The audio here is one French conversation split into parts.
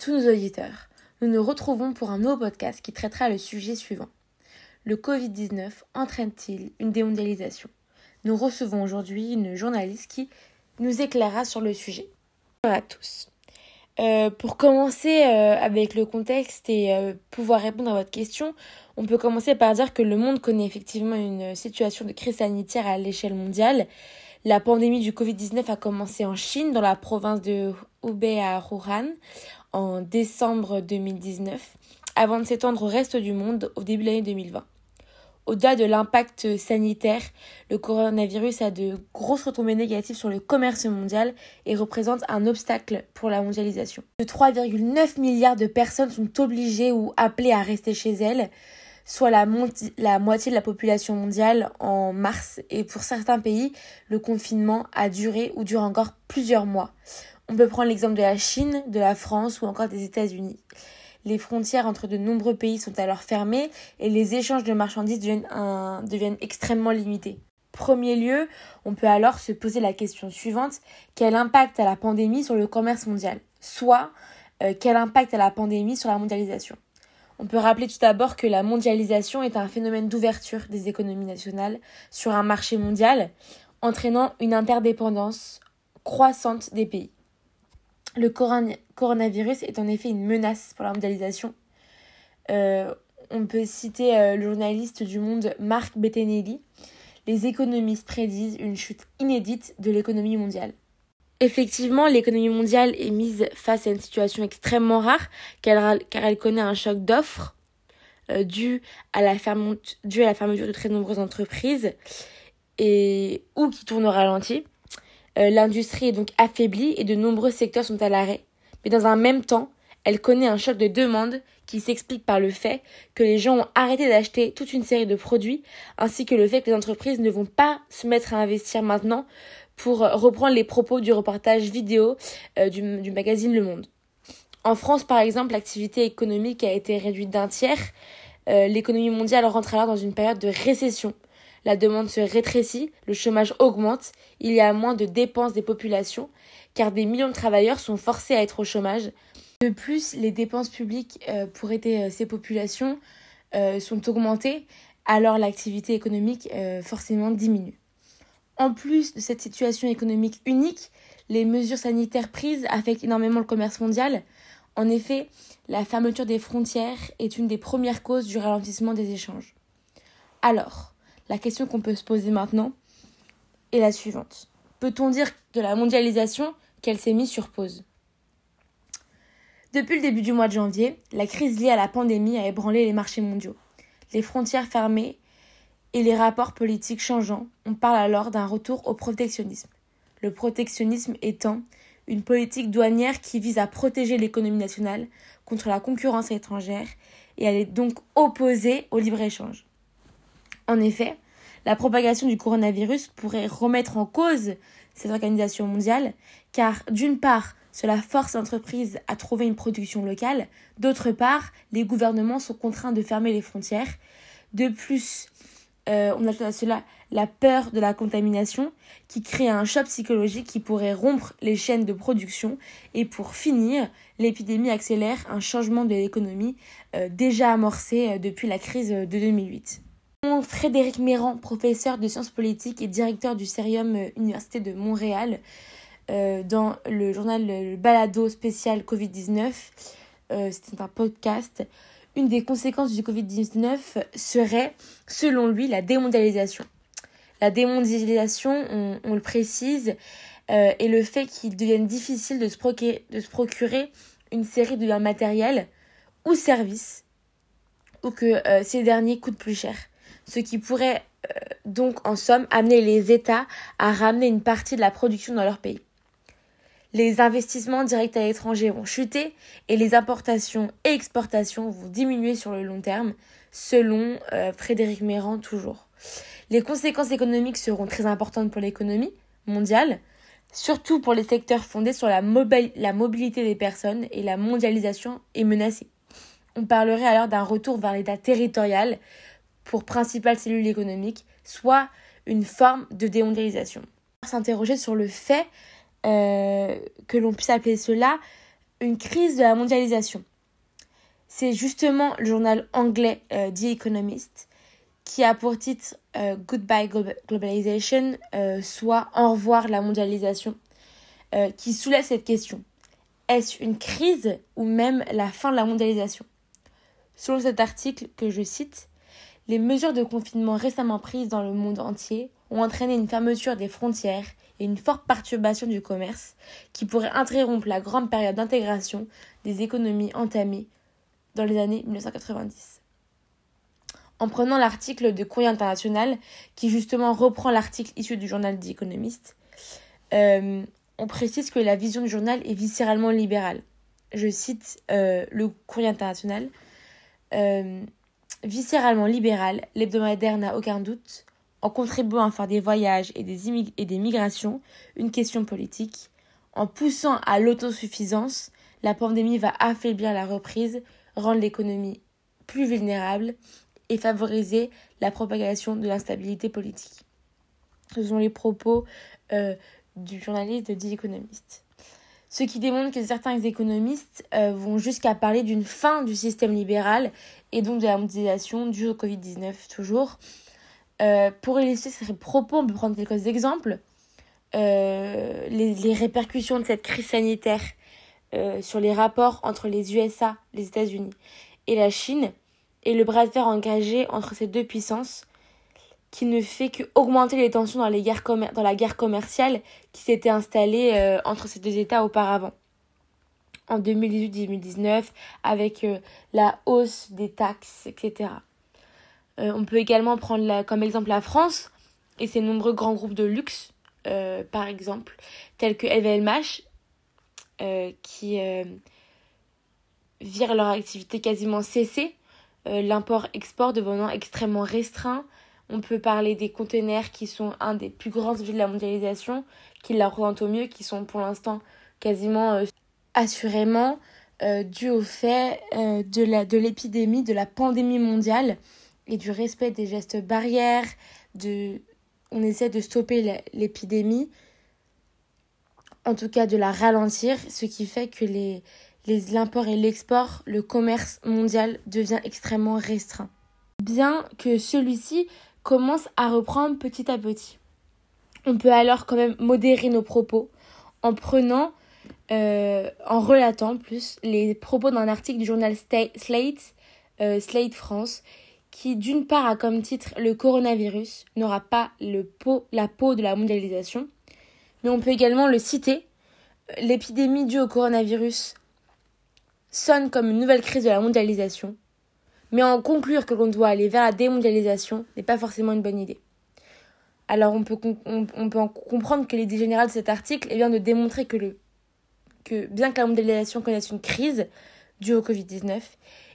tous nos auditeurs, nous nous retrouvons pour un nouveau podcast qui traitera le sujet suivant. Le Covid-19 entraîne-t-il une démondialisation? Nous recevons aujourd'hui une journaliste qui nous éclairera sur le sujet. Bonjour à tous. Euh, pour commencer euh, avec le contexte et euh, pouvoir répondre à votre question, on peut commencer par dire que le monde connaît effectivement une situation de crise sanitaire à l'échelle mondiale. La pandémie du Covid-19 a commencé en Chine, dans la province de Hubei à Wuhan, en décembre 2019, avant de s'étendre au reste du monde au début de l'année 2020. Au-delà de l'impact sanitaire, le coronavirus a de grosses retombées négatives sur le commerce mondial et représente un obstacle pour la mondialisation. De 3,9 milliards de personnes sont obligées ou appelées à rester chez elles, soit la, la, moitié de la population mondiale en mars. Et pour certains pays, le confinement a duré ou dure encore plusieurs mois. On peut prendre l'exemple de la Chine, de la France ou encore des États-Unis. Les frontières entre de nombreux pays sont alors fermées et les échanges de marchandises deviennent, extrêmement limités. Premier lieu, on peut alors se poser la question suivante quel impact a la pandémie sur le commerce mondial? Soit, euh, quel impact a la pandémie sur la mondialisation? On peut rappeler tout d'abord que la mondialisation est un phénomène d'ouverture des économies nationales sur un marché mondial, entraînant une interdépendance croissante des pays. Le coronavirus est en effet une menace pour la mondialisation. Euh, on peut citer euh, le journaliste du Monde Marc Bettinelli. Les économistes prédisent une chute inédite de l'économie mondiale. Effectivement, l'économie mondiale est mise face à une situation extrêmement rare car elle connaît un choc d'offres euh, dû, à la fermeture de très nombreuses entreprises et ou qui tournent au ralenti. Euh, l'industrie est donc affaiblie et de nombreux secteurs sont à l'arrêt. Mais dans un même temps, elle connaît un choc de demande qui s'explique par le fait que les gens ont arrêté d'acheter toute une série de produits, ainsi que le fait que les entreprises ne vont pas se mettre à investir maintenant pour reprendre les propos du reportage vidéo euh, du, magazine Le Monde. En France, par exemple, l'activité économique a été réduite d'un tiers. Euh, l'économie mondiale rentre alors dans une période de récession la demande se rétrécit, le chômage augmente, il y a moins de dépenses des populations, car des millions de travailleurs sont forcés à être au chômage. De plus, les dépenses publiques euh, pour aider euh, ces populations euh, sont augmentées, alors l'activité économique forcément diminue. En plus de cette situation économique unique, les mesures sanitaires prises affectent énormément le commerce mondial. En effet, la fermeture des frontières est une des premières causes du ralentissement des échanges. Alors, la question qu'on peut se poser maintenant est la suivante. Peut-on dire de la mondialisation qu'elle s'est mise sur pause? Depuis le début du mois de janvier, la crise liée à la pandémie a ébranlé les marchés mondiaux. Les frontières fermées et les rapports politiques changeants, on parle alors d'un retour au protectionnisme. Le protectionnisme étant une politique douanière qui vise à protéger l'économie nationale contre la concurrence étrangère et elle est donc opposée au libre-échange. En effet, la propagation du coronavirus pourrait remettre en cause cette organisation mondiale, car d'une part, cela force l'entreprise à trouver une production locale, d'autre part, les gouvernements sont contraints de fermer les frontières. De plus, euh, on ajoute à cela la peur de la contamination qui crée un choc psychologique qui pourrait rompre les chaînes de production. Et pour finir, l'épidémie accélère un changement de l'économie euh, déjà amorcé euh, depuis la crise de 2008. Frédéric Méran, professeur de sciences politiques et directeur du Cerium euh, Université de Montréal, euh, dans le journal le Balado spécial Covid-19, euh, c'était un podcast, une des conséquences du Covid-19 serait, selon lui, la démondialisation. La démondialisation, on, le précise, est le fait qu'il devienne difficile de se, procurer, une série de matériels ou services, ou que ces derniers coûtent plus cher ce qui pourrait euh, donc en somme amener les États à ramener une partie de la production dans leur pays. Les investissements directs à l'étranger vont chuter et les importations et exportations vont diminuer sur le long terme, selon euh, Frédéric Méran toujours. Les conséquences économiques seront très importantes pour l'économie mondiale, surtout pour les secteurs fondés sur la, la mobilité des personnes et la mondialisation est menacée. On parlerait alors d'un retour vers l'État territorial, pour principale cellule économique, soit une forme de démondialisation. S'interroger sur le fait euh, que l'on puisse appeler cela une crise de la mondialisation. C'est justement le journal anglais euh, The Economist qui a pour titre euh, Goodbye Globalization, soit Au revoir la mondialisation, qui soulève cette question. Est-ce une crise ou même la fin de la mondialisation? Selon cet article que je cite, les mesures de confinement récemment prises dans le monde entier ont entraîné une fermeture des frontières et une forte perturbation du commerce qui pourrait interrompre la grande période d'intégration des économies entamées dans les années 1990. En prenant l'article de Courrier International, qui justement reprend l'article issu du journal The Economist, euh, on précise que la vision du journal est viscéralement libérale. Je cite euh, le Courrier International. Euh, viscéralement libéral, l'hebdomadaire n'a aucun doute, en contribuant à faire des voyages et des, migrations une question politique, en poussant à l'autosuffisance, la pandémie va affaiblir la reprise, rendre l'économie plus vulnérable et favoriser la propagation de l'instabilité politique. Ce sont les propos euh, du journaliste de The Economist. Ce qui démontre que certains économistes euh, vont jusqu'à parler d'une fin du système libéral et donc de la mondialisation due au Covid-19 toujours. Euh, pour illustrer ces propos, on peut prendre quelques exemples. Euh, les, répercussions de cette crise sanitaire sur les rapports entre les USA, les États-Unis et la Chine, et le bras de fer engagé entre ces deux puissances, qui ne fait qu'augmenter les tensions dans, la guerre commerciale qui s'était installée entre ces deux États auparavant. En 2018-2019, avec la hausse des taxes, etc. Euh, on peut également prendre comme exemple la France et ses nombreux grands groupes de luxe, euh, par exemple, tels que LVMH, euh, qui virent leur activité quasiment cessée, l'import-export devenant extrêmement restreint. On peut parler des conteneurs qui sont un des plus grands objets de la mondialisation, qui la représentent au mieux, qui sont pour l'instant quasiment assurément dus au fait de l'épidémie, de la pandémie mondiale et du respect des gestes barrières, on essaie de stopper l'épidémie, en tout cas de la ralentir, ce qui fait que les, l'import et l'export, le commerce mondial devient extrêmement restreint. Bien que celui-ci commence à reprendre petit à petit. On peut alors quand même modérer nos propos en prenant, euh, en relatant plus les propos d'un article du journal Slate, euh, Slate France, qui d'une part a comme titre Le coronavirus n'aura pas le la peau de la mondialisation, mais on peut également le citer. L'épidémie due au coronavirus sonne comme une nouvelle crise de la mondialisation, mais en conclure que l'on doit aller vers la démondialisation n'est pas forcément une bonne idée. Alors on peut, on, peut en comprendre que l'idée générale de cet article est bien de démontrer que, le, que bien que la mondialisation connaisse une crise due au Covid-19,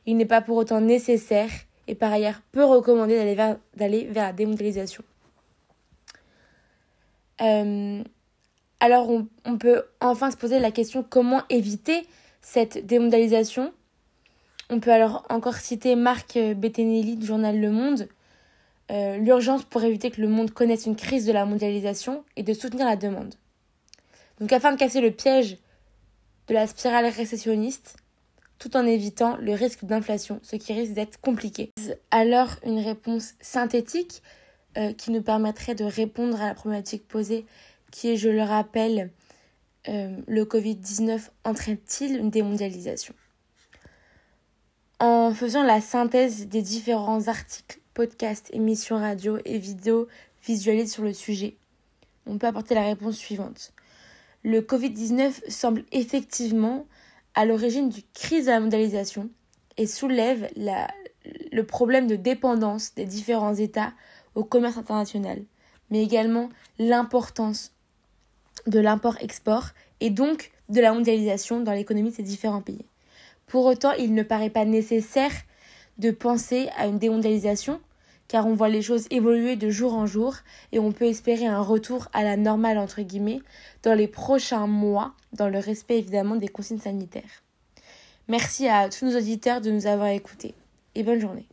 il n'est pas pour autant nécessaire et par ailleurs peu recommandé d'aller vers, d'aller vers la démondialisation. Euh, alors on, on, peut enfin se poser la question comment éviter cette démondialisation? On peut alors encore citer Marc Bettinelli du journal Le Monde. Euh, l'urgence pour éviter que le monde connaisse une crise de la mondialisation et de soutenir la demande. Donc afin de casser le piège de la spirale récessionniste, tout en évitant le risque d'inflation, ce qui risque d'être compliqué. Alors une réponse synthétique euh, qui nous permettrait de répondre à la problématique posée qui est, je le rappelle, euh, le Covid-19 entraîne-t-il une démondialisation? En faisant la synthèse des différents articles, podcasts, émissions radio et vidéos visualisées sur le sujet, on peut apporter la réponse suivante. Le Covid-19 semble effectivement à l'origine du crise de la mondialisation et soulève le problème de dépendance des différents États au commerce international, mais également l'importance de l'import-export et donc de la mondialisation dans l'économie de ces différents pays. Pour autant, il ne paraît pas nécessaire de penser à une démondialisation, car on voit les choses évoluer de jour en jour et on peut espérer un retour à la normale entre guillemets dans les prochains mois, dans le respect évidemment des consignes sanitaires. Merci à tous nos auditeurs de nous avoir écoutés et bonne journée.